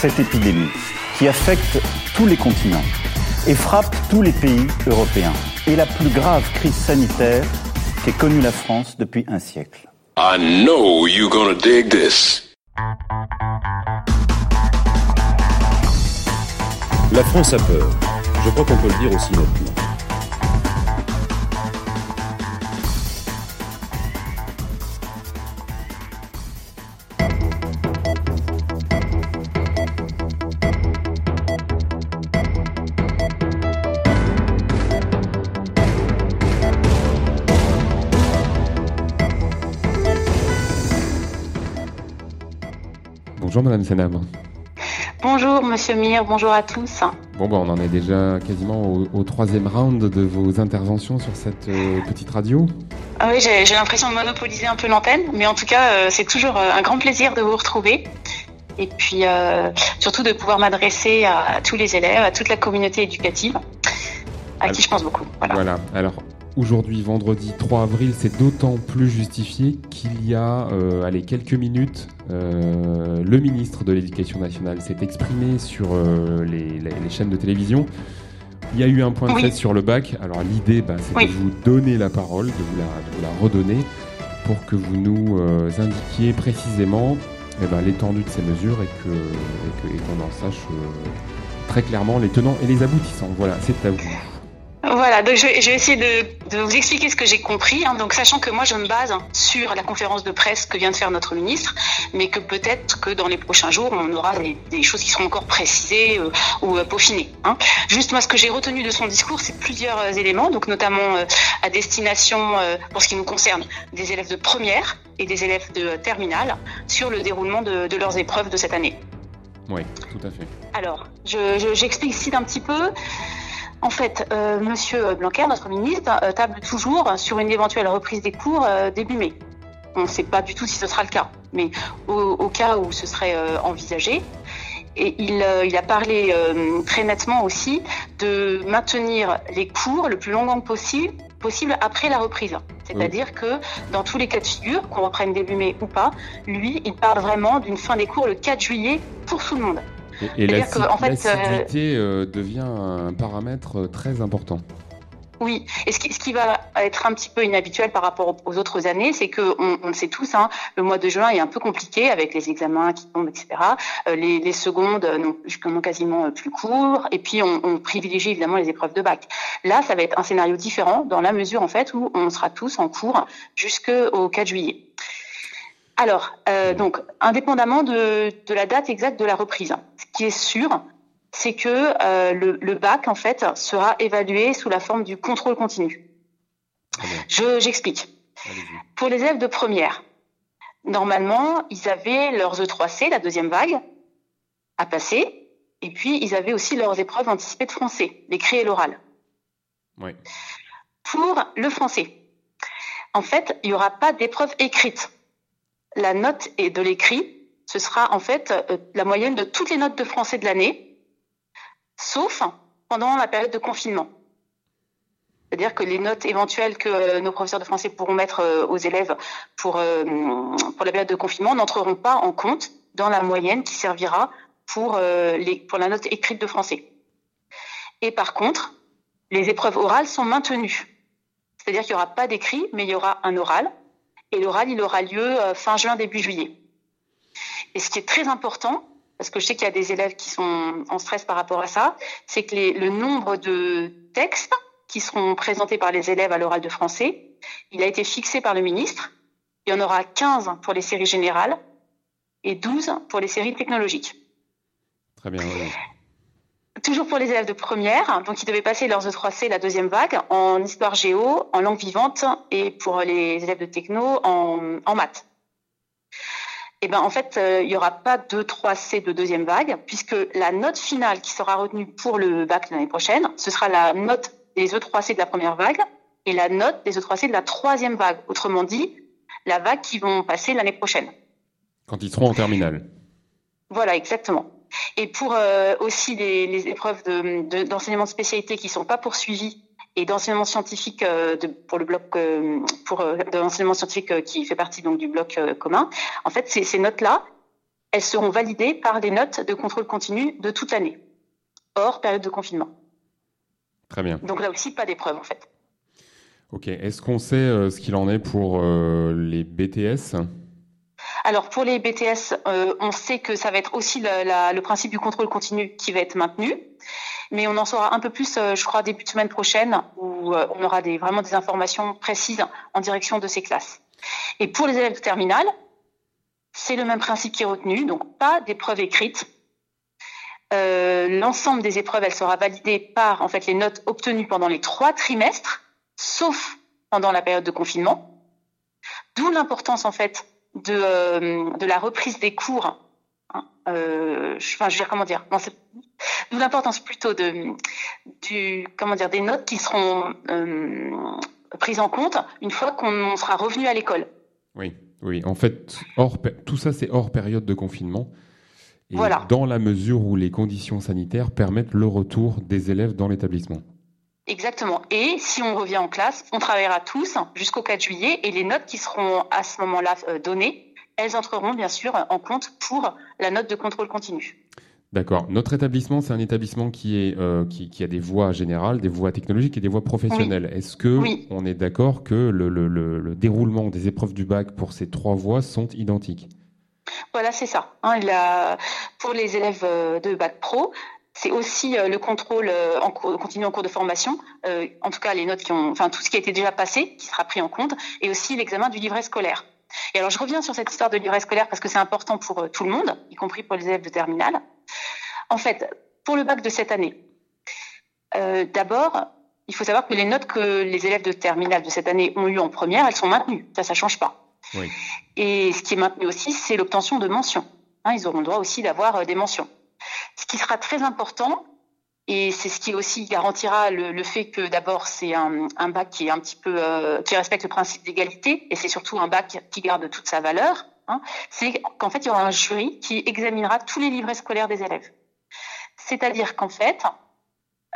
Cette épidémie qui affecte tous les continents et frappe tous les pays européens est la plus grave crise sanitaire qu'ait connue la France depuis un siècle. I know you're gonna dig this. La France a peur. Je crois qu'on peut le dire aussi nettement. Madame Senab. Bonjour Monsieur Mir, bonjour à tous. Bon, bah, on en est déjà quasiment au, troisième round de vos interventions sur cette euh, petite radio. Ah oui, j'ai l'impression de monopoliser un peu l'antenne, mais en tout cas, euh, c'est toujours euh, un grand plaisir de vous retrouver. Et puis surtout de pouvoir m'adresser à, tous les élèves, à toute la communauté éducative, à qui je pense beaucoup. Voilà. voilà. Alors, Aujourd'hui, vendredi 3 avril, c'est d'autant plus justifié qu'il y a, euh, allez, quelques minutes, euh, le ministre de l'Éducation nationale s'est exprimé sur euh, les, chaînes de télévision. Il y a eu un point de presse sur le bac. Alors l'idée, bah, c'est de vous donner la parole, de vous la, redonner, pour que vous nous indiquiez précisément eh ben, l'étendue de ces mesures et qu'on et en sache très clairement les tenants et les aboutissants. Voilà, c'est à vous. Voilà, donc je vais, essayer de, vous expliquer ce que j'ai compris. Hein. donc sachant que moi je me base sur la conférence de presse que vient de faire notre ministre, mais que peut-être que dans les prochains jours on aura des, choses qui seront encore précisées euh, ou euh, peaufinées. Hein. Juste moi ce que j'ai retenu de son discours, c'est plusieurs euh, éléments, donc notamment à destination pour ce qui nous concerne des élèves de première et des élèves de terminale sur le déroulement de, leurs épreuves de cette année. Oui, tout à fait. Alors, j'explique je, ici un petit peu. En fait, euh, Monsieur Blanquer, notre ministre, euh, table toujours sur une éventuelle reprise des cours euh, début mai. On ne sait pas du tout si ce sera le cas, mais au, cas où ce serait envisagé, et il, a parlé très nettement aussi de maintenir les cours le plus longtemps possible, possible après la reprise. C'est-à-dire que dans tous les cas de figure, qu'on reprenne début mai ou pas, lui, il parle vraiment d'une fin des cours le 4 juillet pour tout le monde. Et, la, l'assiduité euh, devient un paramètre euh, très important. Oui, et ce qui, ce qui, va être un petit peu inhabituel par rapport aux autres années, c'est que on, le sait tous, hein, le mois de juin est un peu compliqué avec les examens qui tombent, etc. Euh, les, les, secondes n'ont quasiment plus cours, et puis on, on, privilégie évidemment les épreuves de bac. Là, ça va être un scénario différent dans la mesure en fait où on sera tous en cours jusqu'au 4 juillet. Alors, euh, donc, indépendamment de, la date exacte de la reprise, ce qui est sûr, c'est que euh, le, bac, en fait, sera évalué sous la forme du contrôle continu. j'explique. Pour les élèves de première, normalement, ils avaient leurs E3C, la deuxième vague, à passer, et puis ils avaient aussi leurs épreuves anticipées de français, l'écrit et l'oral. Pour le français, en fait, il n'y aura pas d'épreuve écrite la note de l'écrit, ce sera en fait euh, la moyenne de toutes les notes de français de l'année, sauf pendant la période de confinement. C'est-à-dire que les notes éventuelles que euh, nos professeurs de français pourront mettre euh, aux élèves pour, la période de confinement n'entreront pas en compte dans la moyenne qui servira pour, pour la note écrite de français. Et par contre, les épreuves orales sont maintenues. C'est-à-dire qu'il n'y aura pas d'écrit, mais il y aura un oral et l'oral, il aura lieu euh, fin juin, début juillet. Et ce qui est très important, parce que je sais qu'il y a des élèves qui sont en stress par rapport à ça, c'est que le nombre de textes qui seront présentés par les élèves à l'oral de français, il a été fixé par le ministre. Il y en aura 15 pour les séries générales et 12 pour les séries technologiques. Très bien. Toujours pour les élèves de première, donc ils devaient passer leurs E3C, la deuxième vague, en histoire géo, en langue vivante et pour les élèves de techno, en, maths. eh ben en fait, euh, il y aura pas 2, 3 C de deuxième vague, puisque la note finale qui sera retenue pour le bac l'année prochaine, ce sera la note des E3C de la première vague et la note des E3C de la troisième vague. Autrement dit, la vague qui vont passer l'année prochaine. Quand ils seront en terminale. Voilà, exactement. Et pour euh, aussi les, les épreuves d'enseignement de, de, spécialité qui sont pas poursuivies et d'enseignement scientifique euh, de, pour le bloc euh, pour de l'enseignement scientifique qui fait partie donc du bloc commun. En fait, ces, ces notes-là, elles seront validées par des notes de contrôle continu de toute l'année, hors période de confinement. Très bien. Donc là aussi, pas d'épreuve en fait. Ok. Est-ce qu'on sait ce qu'il en est pour les BTS Alors pour les BTS, euh, on sait que ça va être aussi le principe du contrôle continu qui va être maintenu, mais on en saura un peu plus, euh, je crois, début de semaine prochaine, où euh, on aura vraiment des informations précises en direction de ces classes. Et pour les élèves de terminale, c'est le même principe qui est retenu, donc pas d'épreuve écrite. L'ensemble des épreuves, elle sera validée par en fait les notes obtenues pendant les trois trimestres, sauf pendant la période de confinement. D'où l'importance en fait de, de la reprise des cours. Hein, euh, je, enfin, je veux dire comment dire. D'où l'importance plutôt de du comment dire des notes qui seront euh, prises en compte une fois qu'on sera revenu à l'école. Oui, oui. En fait, hors, tout ça c'est hors période de confinement. Et voilà. dans la mesure où les conditions sanitaires permettent le retour des élèves dans l'établissement. Exactement. Et si on revient en classe, on travaillera tous jusqu'au 4 juillet et les notes qui seront à ce moment-là euh, données, elles entreront bien sûr en compte pour la note de contrôle continu. D'accord. Notre établissement, c'est un établissement qui, est, euh, qui, qui, a des voies générales, des voies technologiques et des voies professionnelles. Oui. Est-ce que oui. on est d'accord que le, le, le, le, déroulement des épreuves du bac pour ces trois voies sont identiques? Voilà, c'est ça. Hein, a, pour les élèves euh, de bac pro, c'est aussi euh, le contrôle euh, en cours, continu en cours de formation, euh, en tout cas les notes qui ont, enfin tout ce qui a été déjà passé, qui sera pris en compte, et aussi l'examen du livret scolaire. Et alors je reviens sur cette histoire de livret scolaire parce que c'est important pour tout le monde, y compris pour les élèves de terminale. En fait, pour le bac de cette année, euh, d'abord, il faut savoir que les notes que les élèves de terminale de cette année ont eues en première, elles sont maintenues. Ça, ça change pas. Oui. Et ce qui est maintenu aussi, c'est l'obtention de mentions. Hein, ils auront le droit aussi d'avoir des mentions. Ce qui sera très important, et c'est ce qui aussi garantira le, fait que d'abord c'est un, bac qui est un petit peu euh, qui respecte le principe d'égalité, et c'est surtout un bac qui garde toute sa valeur. Hein, c'est qu'en fait il y aura un jury qui examinera tous les livrets scolaires des élèves. C'est-à-dire qu'en fait,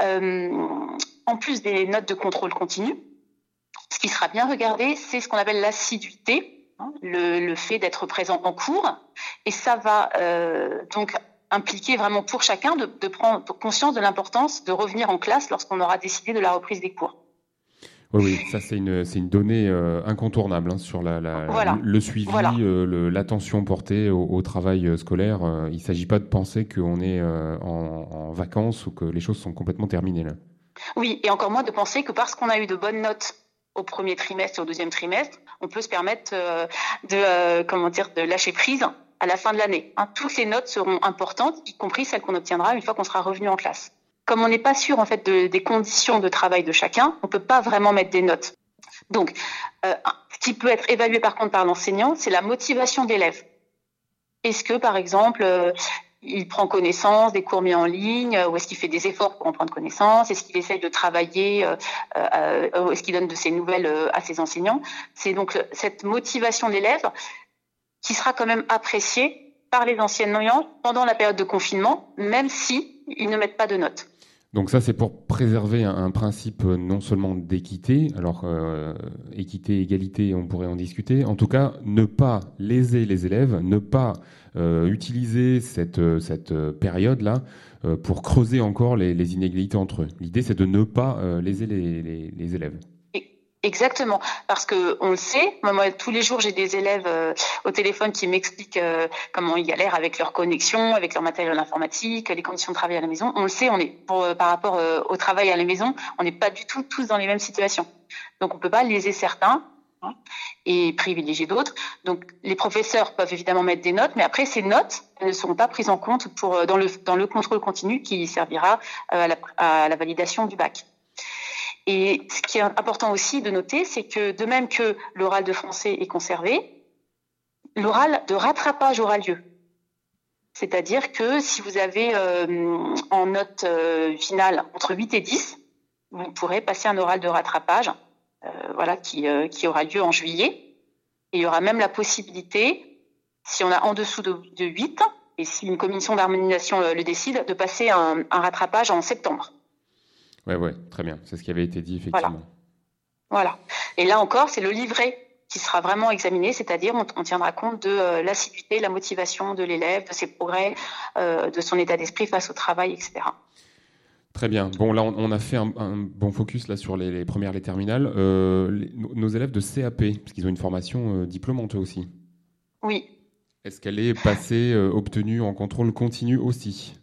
euh, en plus des notes de contrôle continu, ce qui sera bien regardé, c'est ce qu'on appelle l'assiduité, hein, le, le, fait d'être présent en cours, et ça va euh, donc impliquer vraiment pour chacun de, de prendre conscience de l'importance de revenir en classe lorsqu'on aura décidé de la reprise des cours. Oui, oui, ça c'est une, donnée euh, incontournable hein, sur la, la voilà. le suivi, voilà. euh, l'attention portée au, au travail euh, scolaire. Il ne s'agit pas de penser qu'on est euh, en, en, vacances ou que les choses sont complètement terminées là. Oui, et encore moins de penser que parce qu'on a eu de bonnes notes au premier trimestre et au deuxième trimestre, on peut se permettre de comment dire de lâcher prise à la fin de l'année. Hein, toutes les notes seront importantes, y compris celles qu'on obtiendra une fois qu'on sera revenu en classe. Comme on n'est pas sûr en fait de, des conditions de travail de chacun, on peut pas vraiment mettre des notes. Donc, euh, ce qui peut être évalué par contre par l'enseignant, c'est la motivation de l'élève. Est-ce que par exemple euh, il prend connaissance des cours mis en ligne, ou est-ce qu'il fait des efforts pour en prendre connaissance, est-ce qu'il essaye de travailler, euh, euh, est-ce qu'il donne de ses nouvelles euh, à ses enseignants? C'est donc cette motivation de l'élève qui sera quand même appréciée par les enseignants pendant la période de confinement, même si ils ne mettent pas de notes. Donc ça, c'est pour préserver un, principe non seulement d'équité, alors euh, équité, égalité, on pourrait en discuter. En tout cas, ne pas léser les élèves, ne pas euh, utiliser cette, cette période-là euh, pour creuser encore les, les, inégalités entre eux. L'idée, c'est de ne pas euh, léser les, les, les élèves. Exactement, parce que on le sait. Moi, tous les jours, j'ai des élèves euh, au téléphone qui m'expliquent euh, comment ils galèrent avec leur connexion, avec leur matériel informatique, les conditions de travail à la maison. On le sait. On est pour, euh, par rapport au travail à la maison, on n'est pas du tout tous dans les mêmes situations. Donc, on peut pas léser certains hein, et privilégier d'autres. Donc, les professeurs peuvent évidemment mettre des notes, mais après, ces notes ne seront pas prises en compte pour dans le dans le contrôle continu qui servira à la, à la validation du bac. Et ce qui est important aussi de noter, c'est que de même que l'oral de français est conservé, l'oral de rattrapage aura lieu. C'est-à-dire que si vous avez euh, en note euh, finale entre 8 et 10, vous pourrez passer un oral de rattrapage euh, voilà, qui, aura lieu en juillet. Et il y aura même la possibilité, si on a en dessous de, de 8, et si une commission d'harmonisation le décide, de passer un, rattrapage en septembre. Ouais, ouais, très bien. C'est ce qui avait été dit, effectivement. Voilà. voilà. Et là encore, c'est le livret qui sera vraiment examiné, c'est-à-dire on, on, tiendra compte de euh, l'assiduité, la motivation de l'élève, de ses progrès, euh, de son état d'esprit face au travail, etc. Très bien. Bon, là, on, on a fait un, un, bon focus là sur les, les premières, les terminales. Euh, les, nos élèves de CAP, parce qu'ils ont une formation diplômante aussi. Oui. Est-ce qu'elle est passée, obtenue en contrôle continu aussi?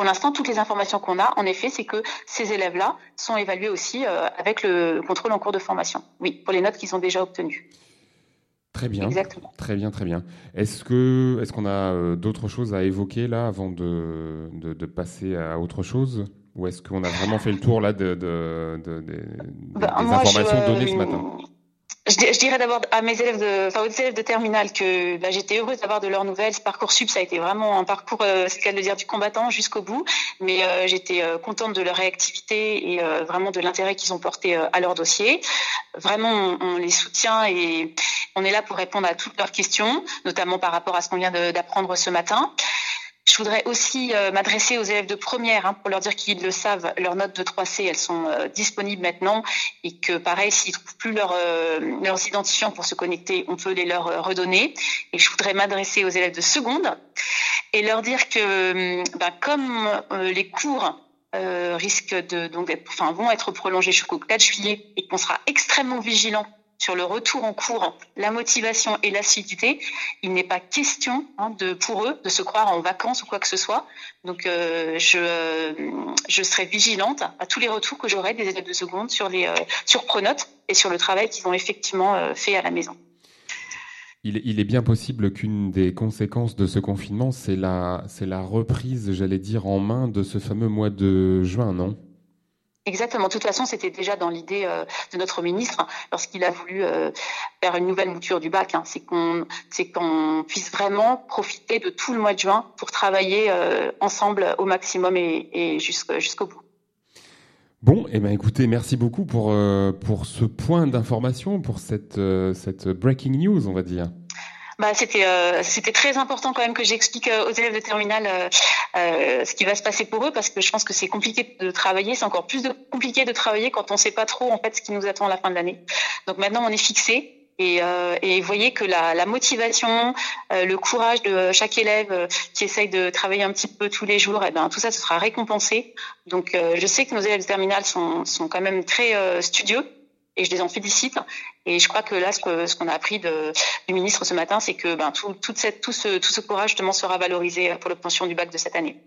Pour l'instant, toutes les informations qu'on a, en effet, c'est que ces élèves-là sont évalués aussi euh, avec le contrôle en cours de formation. Oui, pour les notes qu'ils ont déjà obtenues. Très bien. Exactement. Très bien, très bien. Est-ce que est-ce qu'on a euh, d'autres choses à évoquer là avant de, de, de passer à autre chose? Ou est-ce qu'on a vraiment fait le tour là de, de, de, de bah, des moi, informations je, données ce matin? Je, dirais d'abord à mes élèves de, enfin aux élèves de terminale que bah, j'étais heureuse d'avoir de leurs nouvelles. Ce parcours sub, ça a été vraiment un parcours, euh, c'est le cas de dire, du combattant jusqu'au bout. Mais euh, j'étais euh, contente de leur réactivité et vraiment de l'intérêt qu'ils ont porté à leur dossier. Vraiment, on, les soutient et on est là pour répondre à toutes leurs questions, notamment par rapport à ce qu'on vient d'apprendre ce matin. Je voudrais aussi euh, m'adresser aux élèves de première hein, pour leur dire qu'ils le savent, leurs notes de 3C, elles sont euh, disponibles maintenant et que pareil, s'ils trouvent plus euh, leurs identifiants pour se connecter, on peut les leur redonner. Et je voudrais m'adresser aux élèves de seconde et leur dire que ben, comme les cours risquent de donc enfin vont être prolongés jusqu'au 4 juillet et qu'on sera extrêmement vigilant sur le retour en cours, la motivation et l'assiduité, il n'est pas question hein, pour eux de se croire en vacances ou quoi que ce soit. Donc euh, je serai vigilante à tous les retours que j'aurai des élèves de seconde sur les euh, et sur le travail qu'ils ont effectivement euh, fait à la maison. Il, il, est bien possible qu'une des conséquences de ce confinement, c'est la, c'est la reprise, j'allais dire, en main de ce fameux mois de juin, non? Exactement. De toute façon, c'était déjà dans l'idée euh, de notre ministre lorsqu'il a voulu euh, faire une nouvelle mouture du bac. Hein. C'est qu'on, puisse vraiment profiter de tout le mois de juin pour travailler euh, ensemble au maximum et, et jusqu'au bout. Bon, eh ben écoutez, merci beaucoup pour pour ce point d'information, pour cette cette breaking news, on va dire bah, c'était euh, c'était très important quand même que j'explique euh, aux élèves de terminale euh, ce qui va se passer pour eux parce que je pense que c'est compliqué de travailler, c'est encore plus compliqué de travailler quand on ne sait pas trop en fait ce qui nous attend à la fin de l'année. Donc maintenant on est fixé. Et, euh, voyez que la, motivation, le courage de chaque élève qui essaye de travailler un petit peu tous les jours, et eh ben tout ça, ce sera récompensé. Donc, je sais que nos élèves de terminale sont quand même très studieux et je les en félicite. Et je crois que là, ce qu'on a appris du ministre ce matin, c'est que ben, tout, ce, courage justement sera valorisé pour l'obtention du bac de cette année.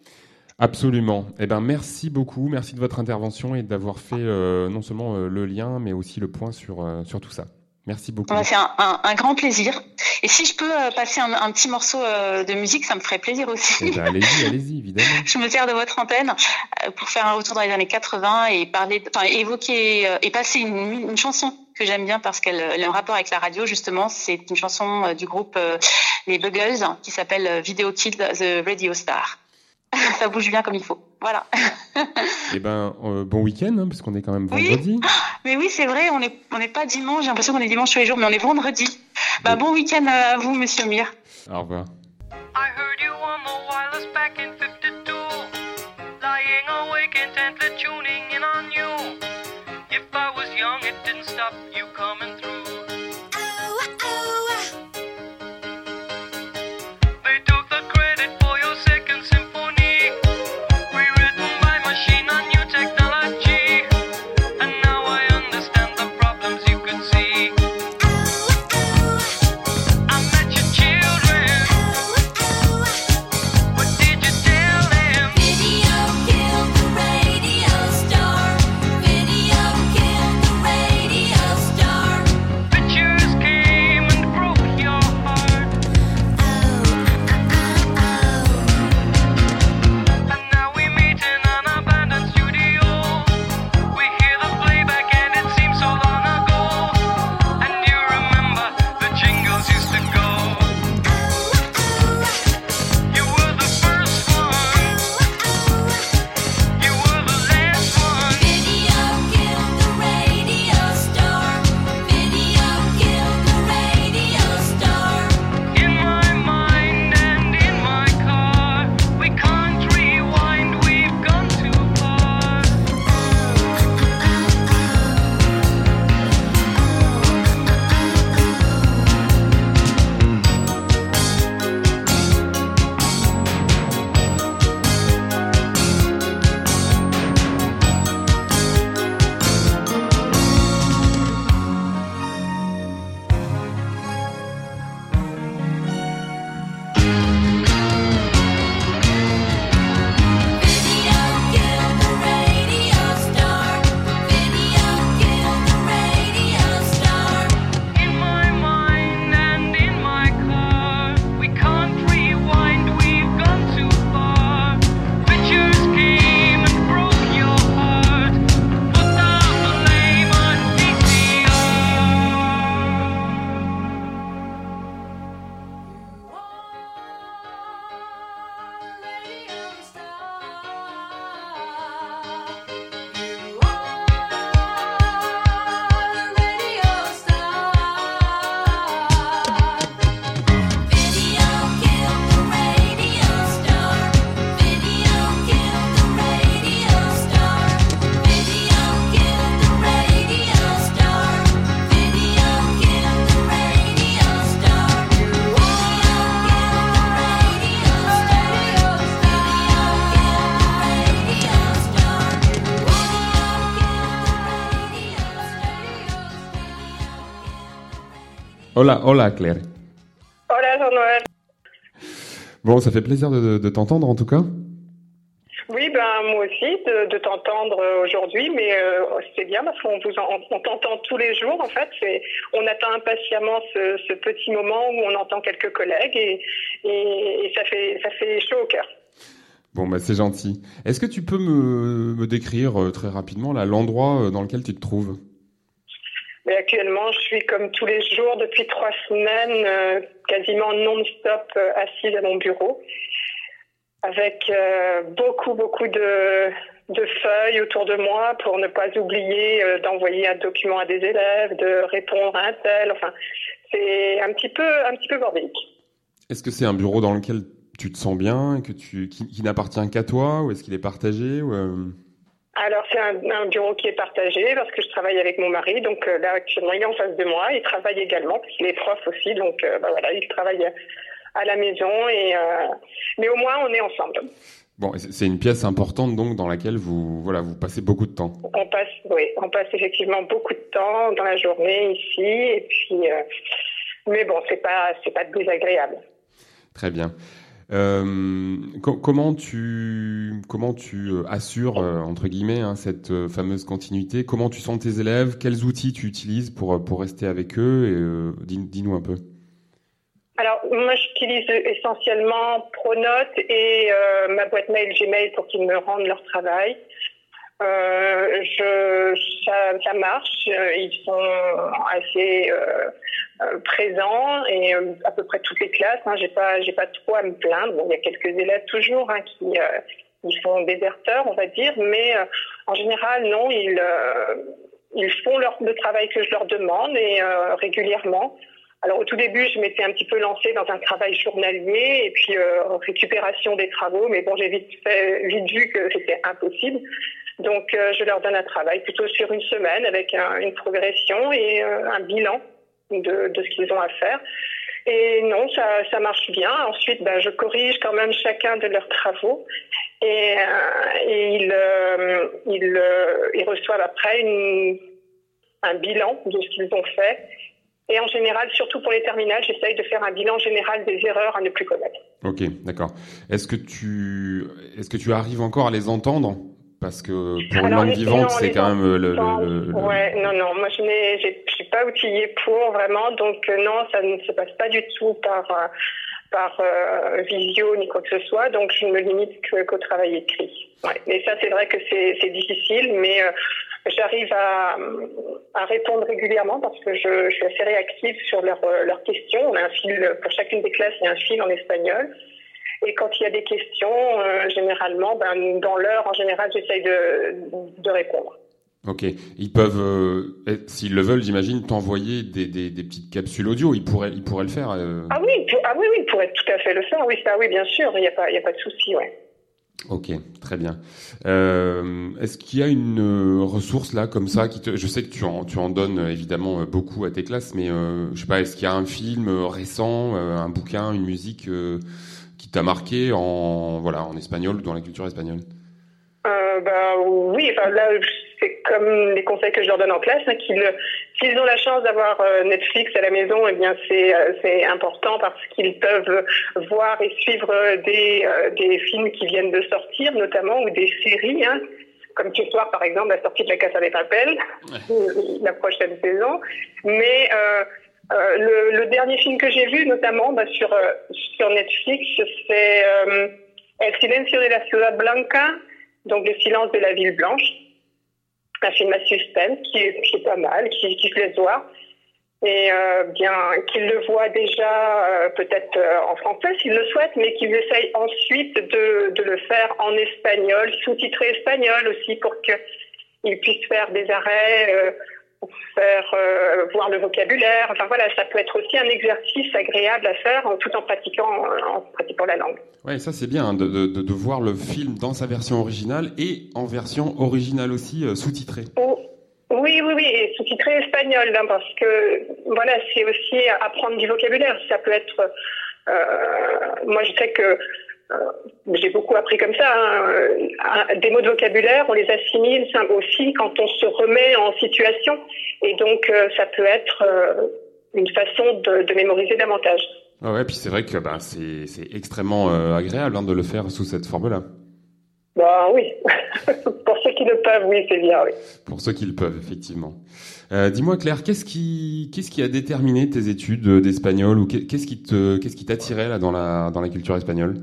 Absolument. Eh ben, merci beaucoup. Merci de votre intervention et d'avoir fait euh, non seulement euh, le lien, mais aussi le point sur, euh, sur tout ça. Merci beaucoup. C'est un, un, un, grand plaisir. Et si je peux euh, passer un, un petit morceau euh, de musique, ça me ferait plaisir aussi. Eh ben, allez-y, allez-y, évidemment. je me sers de votre antenne euh, pour faire un retour dans les années 80 et parler, enfin, évoquer et passer une, une chanson que j'aime bien parce qu'elle a un rapport avec la radio justement. C'est une chanson du groupe Les Buggles qui s'appelle Video Kid the Radio Star. ça bouge bien comme il faut. Voilà. eh ben, euh, bon week-end, hein, parce qu'on est quand même vendredi. Oui mais oui, c'est vrai, on n'est on est pas dimanche, j'ai l'impression qu'on est dimanche tous les jours, mais on est vendredi. Bah, bon week-end à vous, monsieur Mir. Au revoir. Hola, hola Claire. Hola Jean-Noël. Bon, ça fait plaisir de, de- t'entendre en tout cas. Oui, ben moi aussi de, de t'entendre euh, aujourd'hui, mais euh, c'est bien parce qu'on vous en- on t'entend tous les jours en fait. C'est, on attend impatiemment ce, ce petit moment où on entend quelques collègues et, et, et ça fait ça fait chaud au cœur. Bon, bah c'est gentil. Est-ce que tu peux me, me décrire euh, très rapidement là l'endroit dans lequel tu te trouves? Actuellement, je suis comme tous les jours depuis trois semaines, euh, quasiment non-stop euh, assise à mon bureau, avec euh, beaucoup, beaucoup de, de feuilles autour de moi pour ne pas oublier d'envoyer un document à des élèves, de répondre à un tel. Enfin, c'est un petit peu, un petit peu bordélique. Est-ce que c'est un bureau dans lequel tu te sens bien, que tu, qui, n'appartient qu'à toi, ou est-ce qu'il est partagé ou, Alors, c'est un, un bureau qui est partagé parce que je travaille avec mon mari. Donc euh, là, actuellement, il est en face de moi. Il travaille également parce qu'il est prof aussi. Donc euh, bah, voilà, il travaille à la maison. Et, euh, mais au moins, on est ensemble. Bon, c'est une pièce importante donc dans laquelle vous, voilà, vous passez beaucoup de temps. On passe, oui, on passe effectivement beaucoup de temps dans la journée ici. Et puis, mais bon, c'est pas, c'est pas désagréable. Très bien. Euh, co- comment tu comment tu euh, assures euh, entre guillemets hein, cette fameuse continuité? Comment tu sens tes élèves? Quels outils tu utilises pour pour rester avec eux? Dis-nous un peu. Alors, moi, j'utilise essentiellement Pronote et ma boîte mail Gmail pour qu'ils me rendent leur travail. Ça, marche. Ils sont assez euh, présents et euh, à peu près toutes les classes. Hein, j'ai pas, j'ai pas trop à me plaindre. Il y a quelques élèves toujours hein, qui, euh, ils sont déserteurs, on va dire, mais en général, non, ils, ils font leur, le travail que je leur demande et régulièrement. Alors au tout début, je m'étais un petit peu lancée dans un travail journalier et puis récupération des travaux, mais bon, j'ai vite vu que c'était impossible. Donc je leur donne un travail plutôt sur une semaine avec un- une progression et un bilan de, de ce qu'ils ont à faire. Et non, ça, ça marche bien. Ensuite, ben, je corrige quand même chacun de leurs travaux et, euh, et ils, euh, ils, euh, ils reçoivent après une, un bilan de ce qu'ils ont fait. Et en général, surtout pour les terminales, j'essaye de faire un bilan général des erreurs à ne plus commettre. Ok, d'accord. Est-ce que est-ce que tu arrives encore à les entendre? Parce que pour une langue vivante, c'est quand même euh, le, le- le- le- Ouais, non, non, moi je je suis pas outillée pour vraiment, donc euh, non, ça ne se passe pas du tout par euh, par euh, visio ni quoi que ce soit, donc je ne me limite qu'au travail écrit. Ouais. Mais ça, c'est vrai que c'est difficile, mais euh, j'arrive à, à répondre régulièrement parce que je, je suis assez réactive sur leurs leurs questions. On a un fil pour chacune des classes, il y a un fil en espagnol. Et quand il y a des questions, euh, généralement, ben, dans l'heure, en général, j'essaye de, de répondre. Ok, ils peuvent, euh, s'ils le veulent, j'imagine, t'envoyer des, des, des petites capsules audio. Ils pourraient, ils pourraient le faire. euh. Ah oui, pour- ah oui, oui, il pourrait tout à fait le faire. Oui, ça, oui, bien sûr, il n'y a pas, y a pas de souci, ouais. Ok, très bien. Euh, Est-ce qu'il y a une euh, ressource là comme ça qui te... Je sais que tu en, tu en donnes euh, évidemment beaucoup à tes classes, mais je sais pas, est-ce qu'il y a un film récent, un bouquin, une musique t'a marqué en voilà en espagnol ou dans la culture espagnole Euh, bah oui, enfin là c'est comme les conseils que je leur donne en classe, hein, qu'ils s'ils ont la chance d'avoir euh, Netflix à la maison, eh bien c'est euh, c'est important parce qu'ils peuvent voir et suivre des euh, des films qui viennent de sortir, notamment ou des séries. Hein, comme ce soir, par exemple, la sortie de la Casa des Papel, la prochaine saison. Mais le, le dernier film que j'ai vu, notamment bah, sur euh, sur Netflix, c'est euh, El silencio de la ciudad blanca, donc le silence de la ville blanche, un film à suspense qui est, pas mal, qui, qui se laisse voir. Et euh, bien qu'ils le voient déjà euh, peut-être euh, en français s'ils le souhaitent, mais qu'ils essayent ensuite de, de le faire en espagnol, sous-titré espagnol aussi pour qu'ils puissent faire des arrêts, euh, faire euh, voir le vocabulaire. Enfin voilà, ça peut être aussi un exercice agréable à faire en, tout en pratiquant en pratiquant la langue. Ouais, ça c'est bien hein, de, de, de voir le film dans sa version originale et en version originale aussi euh, sous-titrée. Oh, Oui, oui, oui, et sous-titré espagnol, hein, parce que voilà, c'est aussi apprendre du vocabulaire. Ça peut être, euh, moi je sais que euh, j'ai beaucoup appris comme ça. hein, euh, des mots de vocabulaire, on les assimile aussi quand on se remet en situation, et donc euh, ça peut être euh, une façon de, de mémoriser davantage. Ah ouais, puis c'est vrai que bah, c'est c'est extrêmement euh, agréable hein, de le faire sous cette forme-là. Bah oui, pour ceux qui le peuvent, oui, c'est bien, oui. Pour ceux qui le peuvent, effectivement. Euh, Dis-moi Claire, qu'est-ce qui qu'est-ce qui a déterminé tes études euh, d'espagnol ou qu'est- qu'est-ce qui te qu'est-ce qui t'attirait là dans la dans la culture espagnole?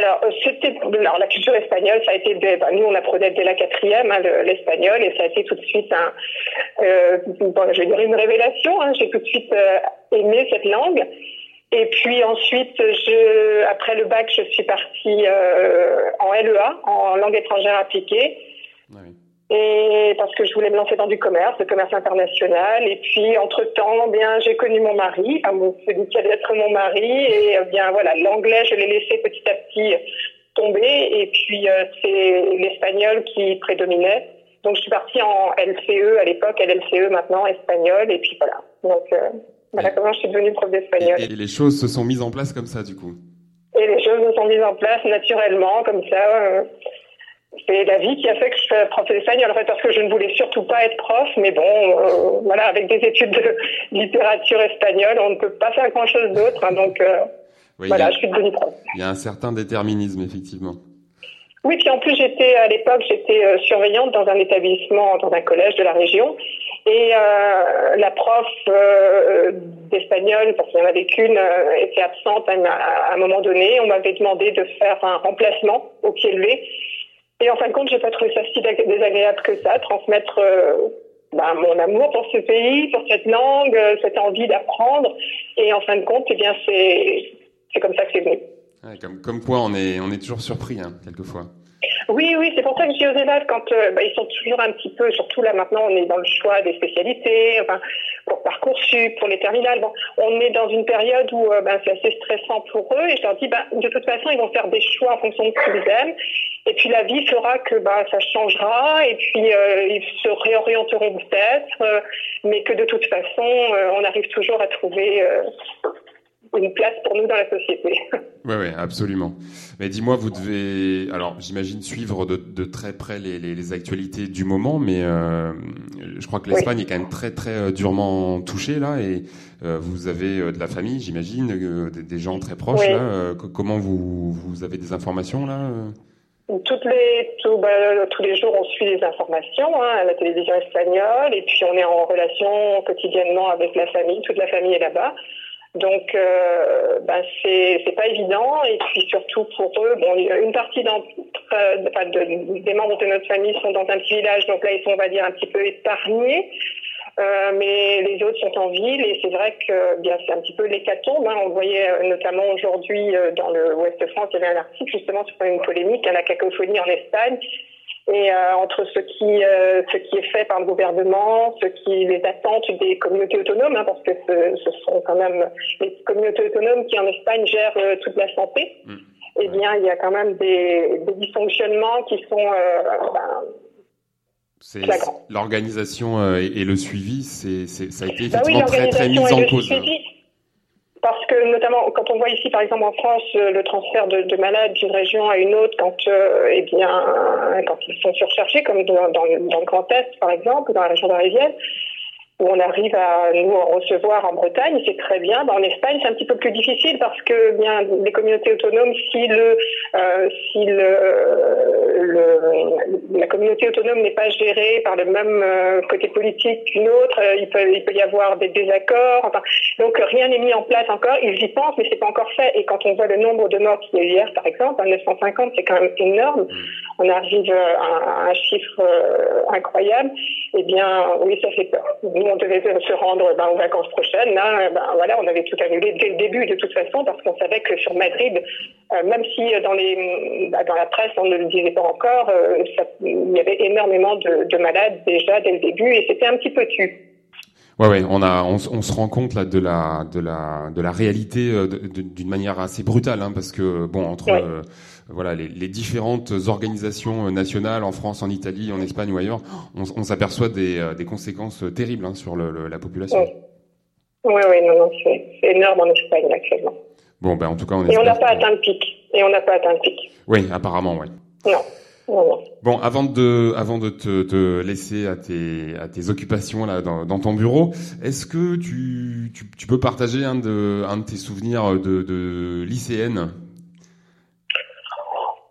Alors, euh, c'était, alors la culture espagnole, ça a été, bah, nous on apprenait dès la quatrième hein, le- l'espagnol et ça a été tout de suite euh, bon, je vais une révélation. hein. J'ai tout de suite euh, aimé cette langue. Et puis ensuite, après le bac, je suis partie en LEA, en langue étrangère appliquée. Et parce que je voulais me lancer dans du commerce, le commerce international. Et puis, entre-temps, eh bien, j'ai connu mon mari, enfin, mon- celui qui allait être mon mari. Et eh bien, voilà, l'anglais, je l'ai laissé petit à petit tomber. Et puis, euh, c'est l'espagnol qui prédominait. Donc, je suis partie en LCE à l'époque, LLCE maintenant, espagnol. Et puis, voilà. Donc, euh, voilà comment je suis devenue prof d'espagnol. Et les choses se sont mises en place comme ça du coup? Et les choses se sont mises en place naturellement, comme ça. euh, c'est la vie qui a fait que je suis prof d'espagnol, en fait, parce que je ne voulais surtout pas être prof, mais bon, euh, voilà, avec des études de littérature espagnole, on ne peut pas faire grand-chose d'autre, hein, donc euh, Oui, voilà, a- je suis devenue prof. Il y a un certain déterminisme effectivement. Oui, puis en plus, j'étais à l'époque, j'étais euh, surveillante dans un établissement, dans un collège de la région, et la prof d'espagnol, parce qu'il n'y en avait qu'une, était absente à, un- à un moment donné. On m'avait demandé de faire un remplacement au pied levé. Et en fin de compte, j'ai pas trouvé ça si désagréable que ça, transmettre euh, ben, mon amour pour ce pays, pour cette langue, euh, cette envie d'apprendre. Et en fin de compte, eh bien, c'est c'est comme ça que c'est venu. Comme, comme quoi on est, on est toujours surpris, hein, quelquefois. Oui, oui, c'est pour ça que je dis aux élèves quand euh, bah, ils sont toujours un petit peu, surtout là maintenant, on est dans le choix des spécialités, pour parcoursup, pour les terminales. Bon, on est dans une période où euh, ben, c'est assez stressant pour eux et je leur dis, ben, de toute façon, ils vont faire des choix en fonction de ce qu'ils aiment. Et puis la vie fera que bah, ça changera et puis euh, ils se réorienteront peut-être, mais que de toute façon, on arrive toujours à trouver une place pour nous dans la société. Ouais, ouais, absolument. Mais dis-moi, vous devez, alors j'imagine suivre de, de très près les, les, les actualités du moment, mais euh, je crois que l'Espagne est quand même très très euh, durement touchée là, et euh, vous avez de la famille, j'imagine, euh, des, des gens très proches Oui. là. co- comment vous vous avez des informations là Toutes les, tout, bah, tous les jours, on suit les informations hein, à la télévision espagnole et puis on est en relation quotidiennement avec la famille. Toute la famille est là-bas. Donc, euh, ben, c'est pas évident. Et puis surtout pour eux, bon, une partie d'entre, euh, de- des membres de notre famille sont dans un petit village, donc là ils sont, on va dire, un petit peu épargnés. Euh, mais les autres sont en ville et c'est vrai que bien c'est un petit peu l'hécatombe. Hein. On voyait euh, notamment aujourd'hui euh, dans le Ouest de France, il y avait un article justement sur une polémique à la cacophonie en Espagne. Et euh, entre ce qui, euh, ce qui est fait par le gouvernement, ce qui les attentes des communautés autonomes, hein, parce que ce, ce sont quand même les communautés autonomes qui en Espagne gèrent euh, toute la santé, eh bien il y a quand même des, des dysfonctionnements qui sont ben, C'est l'organisation et, le suivi, c'est ça a été Bah oui, effectivement très très mis en cause. suivi. Parce que notamment quand on voit ici par exemple en France euh, le transfert de, de malades d'une région à une autre quand euh, eh bien quand ils sont surchargés comme dans, dans, le- dans le Grand Est par exemple dans la région parisienne où on arrive à nous en recevoir en Bretagne, c'est très bien. Dans l'Espagne, c'est un petit peu plus difficile parce que bien les communautés autonomes, si le euh, si le, le- la communauté autonome n'est pas gérée par le même euh, côté politique qu'une autre, euh, il peut il peut y avoir des désaccords. Enfin, donc rien n'est mis en place encore. Ils y pensent, mais c'est pas encore fait. Et quand on voit le nombre de morts qu'il y a eu hier, par exemple, 950, c'est quand même énorme. On arrive à un chiffre incroyable. Eh bien, oui, ça fait peur. Nous, on devait se rendre ben, aux vacances prochaines. Là, ben, voilà, on avait tout annulé dès le début, de toute façon, parce qu'on savait que sur Madrid, euh, même si euh, dans, les, bah, dans la presse, on ne le disait pas encore, euh, ça- il y avait énormément de, de malades déjà dès le début, et c'était un petit peu tu. Ouais, ouais, on a, on, s- on se rend compte là de la, de la, de la réalité euh, d'une manière assez brutale, hein, parce que bon, entre Ouais. euh, voilà les, les différentes organisations euh, nationales en France, en Italie, en Espagne ou ailleurs, on, s'aperçoit des, euh, des conséquences euh, terribles hein, sur le, le- la population. Oui, oui, oui, non, non, c'est énorme en Espagne actuellement. Bon, ben en tout cas, on Et on n'a pas atteint le pic. Et on n'a pas atteint le pic. Oui, apparemment, oui. Non. Bon, avant de, avant de te, te laisser à tes, à tes occupations là dans, dans ton bureau, est-ce que tu, tu, tu peux partager un de, un de tes souvenirs de, de lycéenne?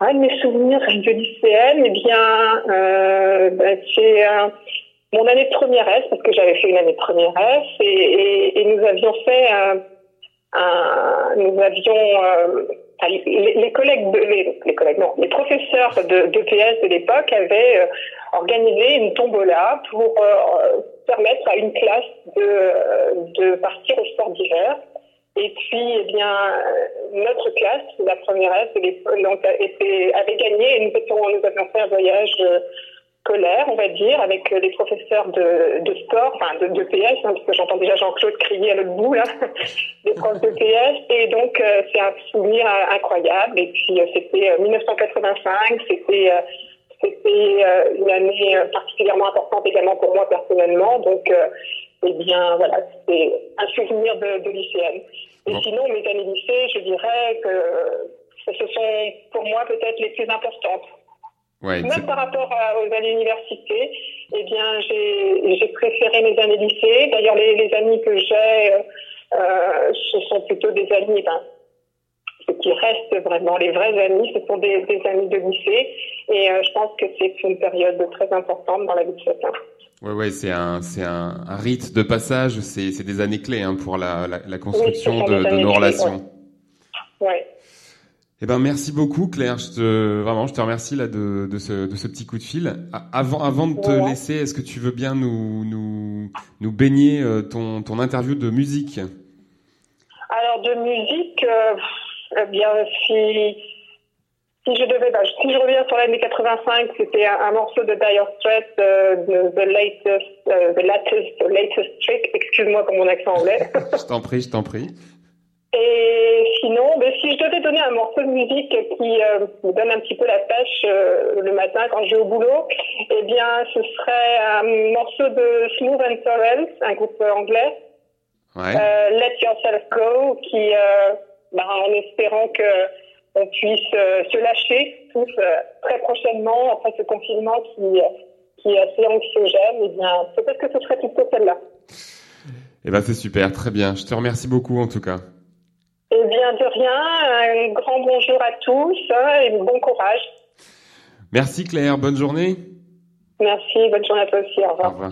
De mes souvenirs de lycéenne, eh bien, euh, bah, c'est euh, mon année de première S, parce que j'avais fait une année de première S, et, nous avions fait un, nous avions, euh, les, collègues, de, les, collègues, non, les professeurs de, d'EPS de l'époque avaient organisé une tombola pour permettre à une classe de, de partir au sport d'hiver. Et puis, eh bien, euh, notre classe, la première S, avait gagné et nous, étions, nous avions fait un voyage euh, scolaire, on va dire, avec euh, les professeurs de, sport, enfin de, PS, hein, parce que j'entends déjà Jean-Claude crier à l'autre bout, là, des profs de PS. Et donc, c'est un souvenir incroyable. Et puis, c'était euh, 1985, c'était... c'était une année particulièrement importante également pour moi personnellement. Donc, eh bien, voilà, c'est un souvenir de, de lycéenne. Et Bon. sinon, mes années lycée, je dirais que ce sont pour moi peut-être les plus importantes. Ouais, Même par rapport à- aux années université, eh bien, j'ai préféré mes années lycée. D'ailleurs, les, les amis que j'ai, euh, euh, ce sont plutôt des amis, ben, ce qui reste vraiment les vrais amis, ce sont des, des amis de lycée. Et euh, je pense que c'est une période très importante dans la vie de chacun. Ouais, ouais, c'est un, c'est un, un rite de passage. C'est, c'est des années clés hein, pour la, la, la construction Oui, de, de nos relations. Ouais. Eh ben merci beaucoup Claire, je te vraiment je te remercie là de, de ce de ce petit coup de fil. Avant avant de te Ouais. laisser, est-ce que tu veux bien nous nous nous baigner euh, ton ton interview de musique? Alors de musique, euh, eh bien si si je devais, bah, si je reviens sur l'année 85, c'était un, un morceau de Dire Straits, euh, de The Latest, euh, The Latest, The Latest Trick. Excuse-moi pour mon accent anglais. Je t'en prie, je t'en prie. Et sinon, ben, si je devais donner un morceau de musique qui euh, me donne un petit peu la pêche euh, le matin quand je vais au boulot, eh bien, ce serait un morceau de Smooth and Torrent, un groupe euh, anglais, Ouais. euh, Let Yourself Go, qui, euh, ben, en espérant que on puisse euh, se lâcher tous euh, très prochainement après ce confinement qui, euh, qui est assez anxiogène, eh bien, peut-être que ce serait plutôt celle-là. Eh ben c'est super, très bien. Je te remercie beaucoup en tout cas. Eh bien, de rien, un grand bonjour à tous hein, et bon courage. Merci Claire, bonne journée. Merci, bonne journée à toi aussi, au Au revoir.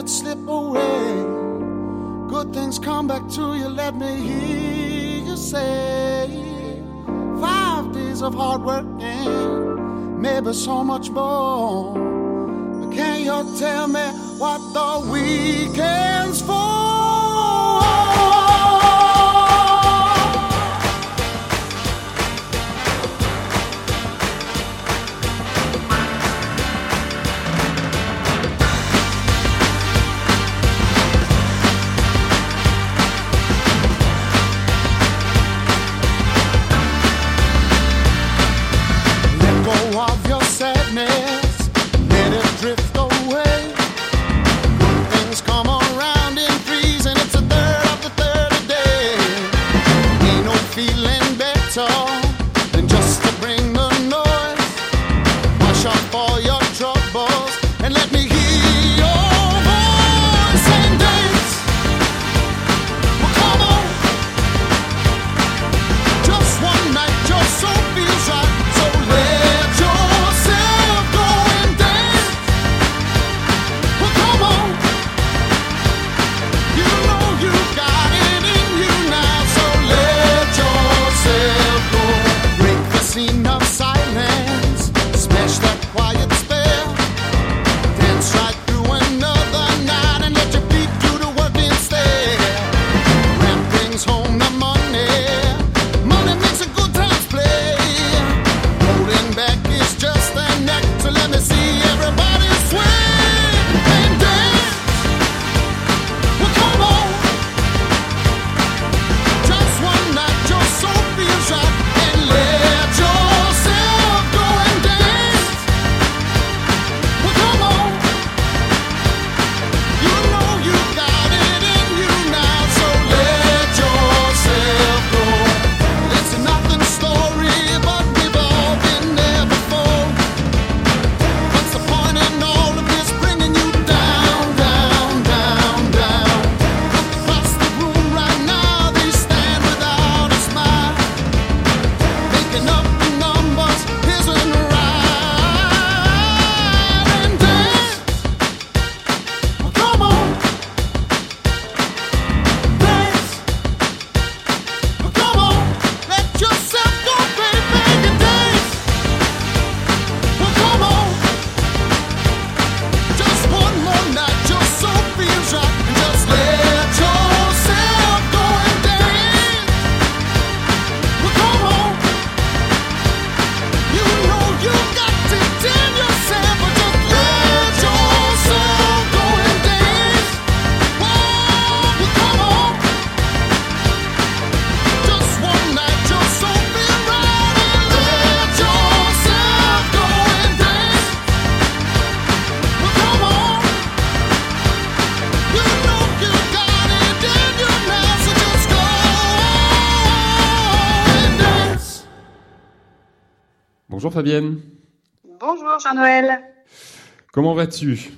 It slip away. Good things come back to you, let me hear you say. Five days of hard work and maybe so much more. But can you tell me what the weekend's for? Fabienne. Bonjour Jean-Noël. Comment vas-tu?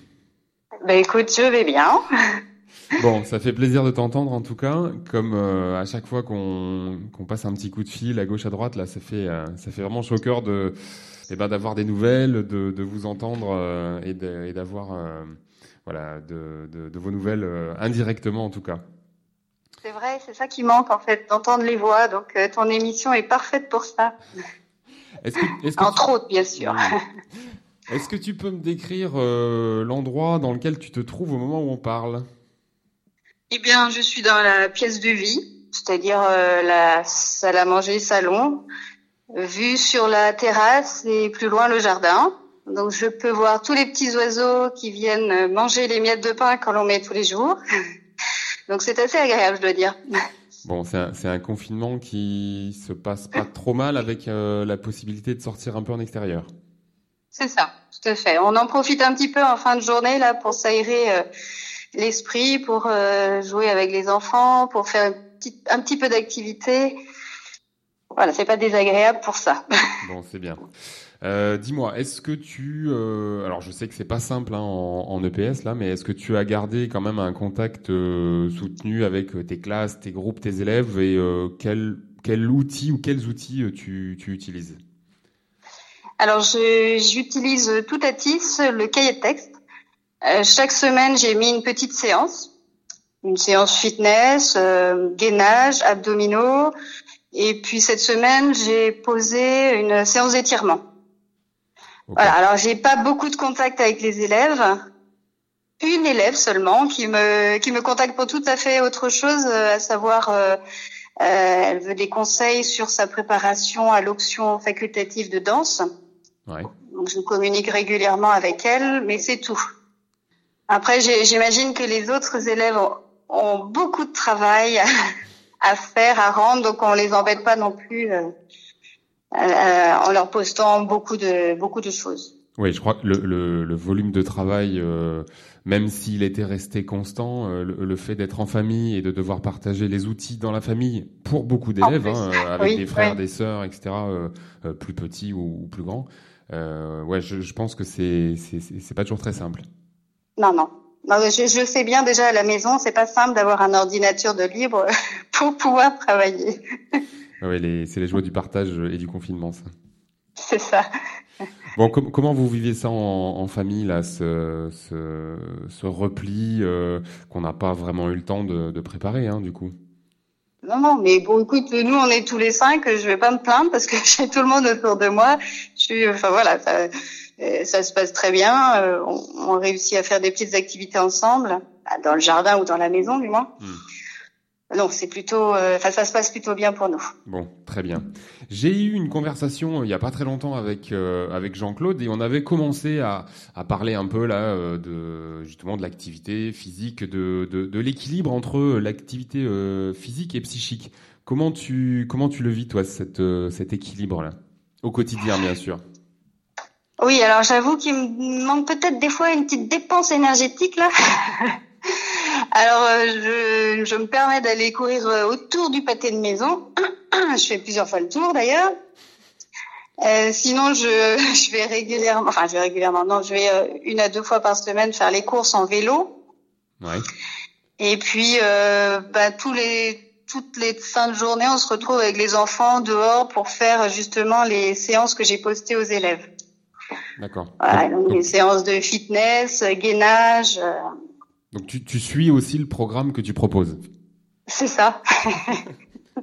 Bah écoute, je vais bien. Bon, ça fait plaisir de t'entendre en tout cas. Comme euh, à chaque fois qu'on passe un petit coup de fil à gauche à droite, là, ça fait euh, ça fait vraiment choqueur de eh ben, d'avoir des nouvelles, de, de vous entendre euh, et d'avoir voilà de, de, de vos nouvelles indirectement en tout cas. C'est vrai, c'est ça qui manque en fait, d'entendre les voix. Donc ton émission est parfaite pour ça. Est-ce que, est-ce que Entre tu- autres, bien sûr. Est-ce que tu peux me décrire euh, l'endroit dans lequel tu te trouves au moment où on parle? Eh bien, je suis dans la pièce de vie, c'est-à-dire euh, la salle à manger, salon, vue sur la terrasse et plus loin le jardin. Donc je peux voir tous les petits oiseaux qui viennent manger les miettes de pain qu'on l'on met tous les jours. Donc c'est assez agréable, je dois dire. Bon, c'est un, un confinement qui se passe pas trop mal avec euh, la possibilité de sortir un peu en extérieur. C'est ça, tout à fait. On en profite un petit peu en fin de journée là pour s'aérer euh, l'esprit, pour euh, jouer avec les enfants, pour faire une petite- un petit peu d'activité. Voilà, c'est pas désagréable pour ça. Bon, c'est bien. Euh, Dis-moi, est-ce que tu, euh, alors je sais que c'est pas simple hein, en, EPS là, mais est-ce que tu as gardé quand même un contact euh, soutenu avec tes classes, tes groupes, tes élèves et quel quel outil ou quels outils tu, tu utilises? Alors, j'utilise tout à TIS, le cahier de texte. Chaque semaine, j'ai mis une petite séance. Une séance fitness, gainage, abdominaux. Et puis cette semaine, j'ai posé une séance d'étirement. Voilà. Alors, j'ai pas beaucoup de contact avec les élèves. Une élève seulement qui me qui me contacte pour tout à fait autre chose, euh, à savoir euh, euh, elle veut des conseils sur sa préparation à l'option facultative de danse. Ouais. Donc je communique régulièrement avec elle, mais c'est tout. Après, j'imagine que les autres élèves ont, ont beaucoup de travail à, à faire, à rendre, donc on les embête pas non plus euh, euh, en leur postant beaucoup de beaucoup de choses. Oui, je crois que le, le, le volume de travail, euh, même s'il était resté constant, euh, le, le fait d'être en famille et de devoir partager les outils dans la famille pour beaucoup d'élèves, hein, euh, avec Oui, des frères, ouais. des sœurs, etc., euh, euh, plus petits ou, ou plus grands, euh, ouais, je, je pense que c'est- c'est pas toujours très simple. Non, non. Non, je, je sais bien déjà à la maison, c'est pas simple d'avoir un ordinateur de libre pour pouvoir travailler. Ouais, les, c'est les joies du partage et du confinement, ça. C'est ça. Bon, com- comment vous vivez ça en, en famille, là, ce, ce, ce repli euh, qu'on n'a pas vraiment eu le temps de, de préparer, hein, du coup? Non, non, mais bon, écoute, nous, on est tous les cinq, je vais pas me plaindre parce que j'ai tout le monde autour de moi. Je suis, enfin voilà, ça, euh, ça se passe très bien. euh, on, on réussit à faire des petites activités ensemble, bah, dans le jardin ou dans la maison, du moins. Non, c'est plutôt, euh, ça se passe plutôt bien pour nous. Bon, très bien. J'ai eu une conversation euh, il y a pas très longtemps avec euh, avec Jean-Claude et on avait commencé à, à parler un peu là de justement de l'activité physique, de de, de l'équilibre entre l'activité physique et psychique. Comment tu comment tu le vis toi cette cet équilibre là au quotidien bien sûr. Oui, alors j'avoue qu'il me manque peut-être des fois une petite dépense énergétique là. alors euh, je, je me permets d'aller courir euh, autour du pâté de maison. je fais plusieurs fois le tour d'ailleurs. Euh, sinon, je, je vais régulièrement, enfin je vais régulièrement, non, je vais euh, une à deux fois par semaine faire les courses en vélo. Ouais. Et puis, euh, bah, tous les, toutes les fins de journée, on se retrouve avec les enfants dehors pour faire justement les séances que j'ai postées aux élèves. D'accord. Voilà, Donc, donc, les séances de fitness, gainage, donc tu, tu suis aussi le programme que tu proposes. c'est ça.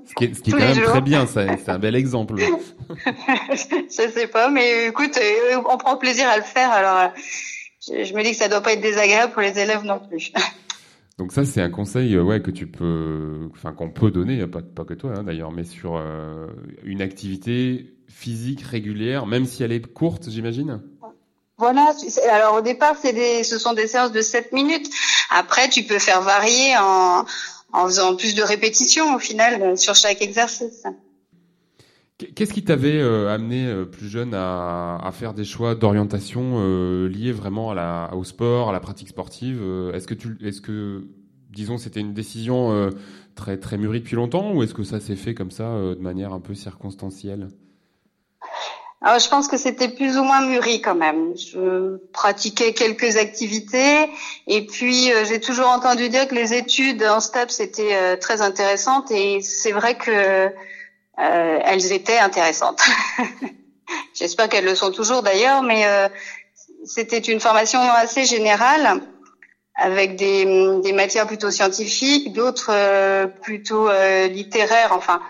Ce qui est, ce qui est Tous quand même jours. très bien, c'est un bel exemple. je sais pas, mais écoute, euh, on prend plaisir à le faire, alors euh, je, je me dis que ça doit pas être désagréable pour les élèves non plus. Donc ça, c'est un conseil euh, ouais, que tu peux, enfin qu'on peut donner, pas, pas que toi hein, d'ailleurs, mais sur euh, une activité physique régulière, même si elle est courte, j'imagine? Voilà. Alors au départ, c'est des, ce sont des séances de 7 minutes. Après, tu peux faire varier en, en faisant plus de répétitions au final euh, sur chaque exercice. Qu'est-ce qui t'avait euh, amené euh, plus jeune à, à faire des choix d'orientation liés vraiment au sport, à la pratique sportive Est-ce que tu, est-ce que, disons, c'était une décision très très mûrie depuis longtemps, ou est-ce que ça s'est fait comme ça, de manière un peu circonstancielle? Alors, je pense que c'était plus ou moins mûri quand même. Je pratiquais quelques activités et puis euh, j'ai toujours entendu dire que les études en STAPS étaient euh, très intéressantes et c'est vrai que euh, elles étaient intéressantes. J'espère qu'elles le sont toujours d'ailleurs, mais euh, c'était une formation assez générale avec des, des matières plutôt scientifiques, d'autres euh, plutôt littéraires. Enfin,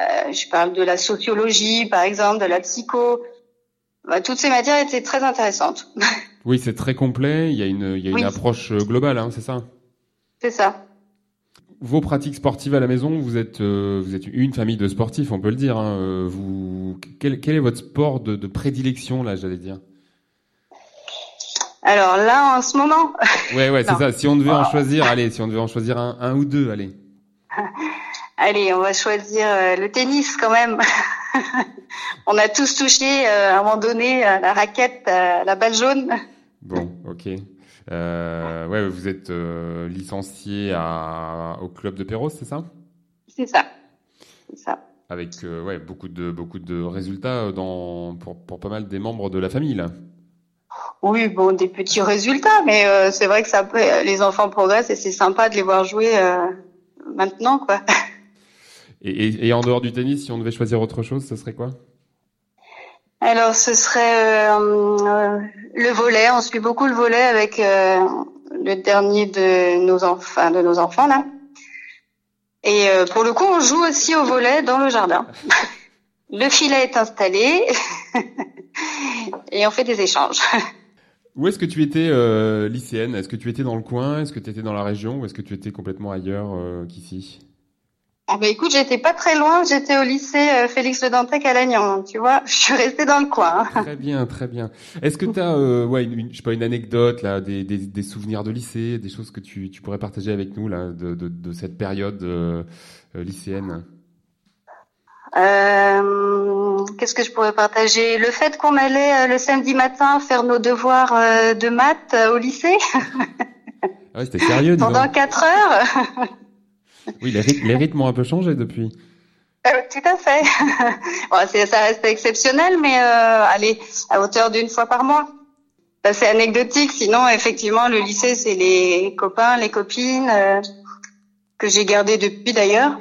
euh, je parle de la sociologie, par exemple, de la psycho. Bah, toutes ces matières étaient très intéressantes. Oui, c'est très complet. Il y a une, il y a une approche euh, globale, hein, c'est ça? C'est ça. Vos pratiques sportives à la maison, vous êtes, euh, vous êtes une famille de sportifs, on peut le dire. hein. Euh, Vous, quel, quel est votre sport de, de prédilection là, j'allais dire? Alors là, en ce moment, Ouais, ouais, c'est ça. Si on devait en choisir, allez, si on devait en choisir un, un ou deux, allez. allez, on va choisir euh, le tennis quand même. on a tous touché euh, à un moment donné à la raquette, à la balle jaune. Bon, ok. Euh, ouais, vous êtes euh, licencié à, au club de Perros, c'est ça? C'est ça. C'est ça. Avec euh, ouais, beaucoup de beaucoup de résultats dans pour, pour pas mal des membres de la famille là. Oui, bon, des petits résultats, mais euh, c'est vrai que ça peut, les enfants progressent et c'est sympa de les voir jouer euh, maintenant, quoi. Et, et, et en dehors du tennis, si on devait choisir autre chose, ce serait quoi? Alors, ce serait euh, euh, le volet. On suit beaucoup le volet avec euh, le dernier de nos enfants, de nos enfants là. Et euh, pour le coup, on joue aussi au volet dans le jardin. le filet est installé et on fait des échanges. Où est-ce que tu étais lycéenne? Est-ce que tu étais dans le coin? Est-ce que tu étais dans la région? Ou est-ce que tu étais complètement ailleurs qu'ici? Ah bah écoute, j'étais pas très loin. J'étais au lycée euh, Félix Le Dantec à Lannion. Tu vois, je suis restée dans le coin. hein. Très bien, très bien. Est-ce que tu as euh, ouais, une, une- je sais pas, une anecdote, là, des, des, des souvenirs de lycée, des choses que tu, tu pourrais partager avec nous là, de, de, de cette période euh, lycéenne? Euh, Qu'est-ce que je pourrais partager? Le fait qu'on allait euh, le samedi matin faire nos devoirs euh, de maths euh, au lycée? Ah ouais, c'était sérieux, pendant quatre heures? Oui, les, ryth- les rythmes ont un peu changé depuis. Euh, tout à fait. bon, ça reste exceptionnel, mais euh, allez, à hauteur d'une fois par mois. C'est anecdotique. Sinon, effectivement, le lycée, c'est les copains, les copines euh, que j'ai gardés depuis d'ailleurs.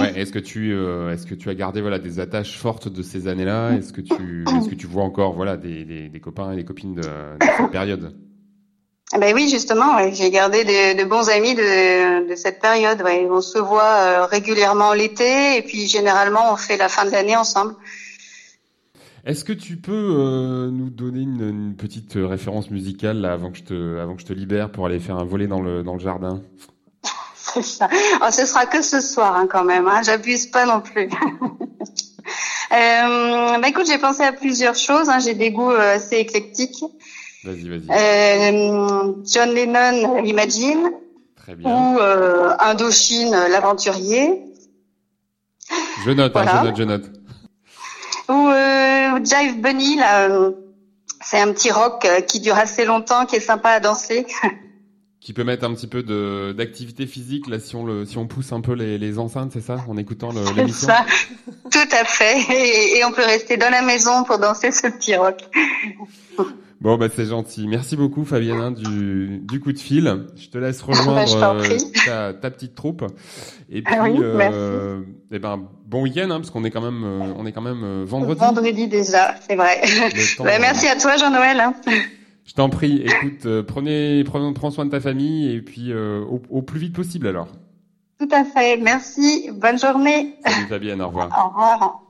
Ouais, est-ce que tu euh, est-ce que tu as gardé voilà des attaches fortes de ces années-là? Est-ce que tu est-ce que tu vois encore voilà des, des, des copains et des copines de, de cette période? Ben oui, justement, ouais, j'ai gardé de, de bons amis de, de cette période. Ouais. On se voit euh, régulièrement l'été et puis généralement on fait la fin de l'année ensemble. Est-ce que tu peux euh, nous donner une, une petite référence musicale là, avant que je te avant que je te libère pour aller faire un volet dans le dans le jardin? C'est ça. Oh, ce sera que ce soir hein, quand même. Hein. J'abuse pas non plus. euh, bah écoute, j'ai pensé à plusieurs choses. Hein. J'ai des goûts euh, assez éclectiques. Vas-y, vas-y. Euh, John Lennon, Imagine, Très bien. ou euh, Indochine, l'aventurier, Je note, voilà. hein, je note, je note. ou euh, Jive Bunny. Là, c'est un petit rock qui dure assez longtemps, qui est sympa à danser. Qui peut mettre un petit peu de d'activité physique là si on le si on pousse un peu les, les enceintes, c'est ça En écoutant l'émission. ça, tout à fait. Et, et on peut rester dans la maison pour danser ce petit rock. Bon bah c'est gentil. Merci beaucoup Fabienne hein, du du coup de fil. Je te laisse Bah, rejoindre t'en euh, ta, ta petite troupe. Et puis Ah oui, euh, eh ben bon week-end hein, parce qu'on est quand même euh, on est quand même vendredi. Vendredi déjà, c'est vrai. Bah, merci à toi Jean-Noël. hein. Je t'en prie. Écoute, euh, prenez prends, prends soin de ta famille et puis euh, au, au plus vite possible alors. Tout à fait, merci. Bonne journée. Salut Fabienne, au revoir. Au revoir.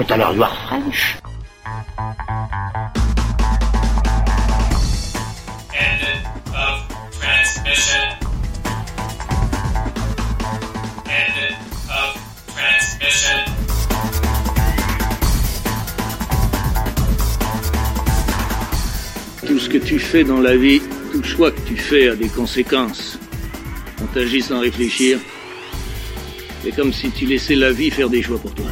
Quant à leur noir French, End of transmission. End of transmission. Tout ce que tu fais dans la vie, tout choix que tu fais a des conséquences. On t'agit sans réfléchir. C'est comme si tu laissais la vie faire des choix pour toi.